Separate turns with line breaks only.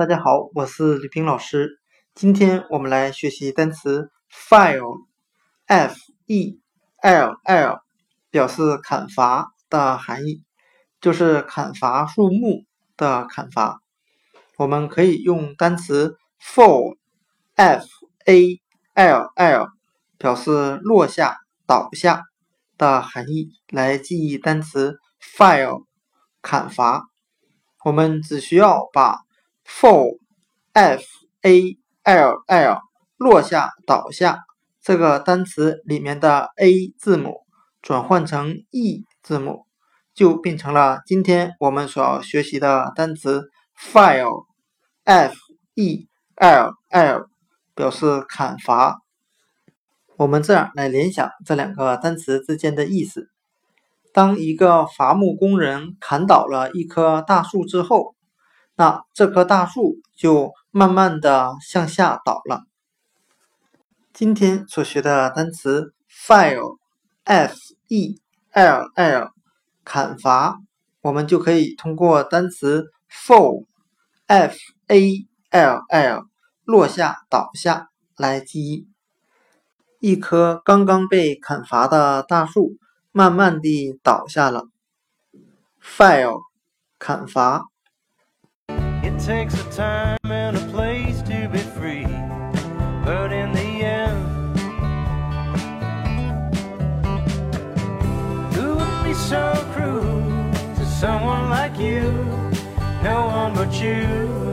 大家好，我是李冰老师。今天我们来学习单词 file，f e l l，表示砍伐的含义，就是砍伐树木的砍伐。我们可以用单词 fall，f a l l，表示落下、倒下的含义来记忆单词 file，砍伐。我们只需要把 fall f a l l 落下倒下这个单词里面的 a 字母转换成 e 字母，就变成了今天我们所要学习的单词 file f e l l 表示砍伐。我们这样来联想这两个单词之间的意思：当一个伐木工人砍倒了一棵大树之后。那这棵大树就慢慢的向下倒了。今天所学的单词 file，f e l l，砍伐，我们就可以通过单词 fall，f a l l，落下倒下来记忆。一棵刚刚被砍伐的大树慢慢地倒下了。file，砍伐。Takes a time and a place to be free. But in the end, who would be so cruel to someone like you? No one but you.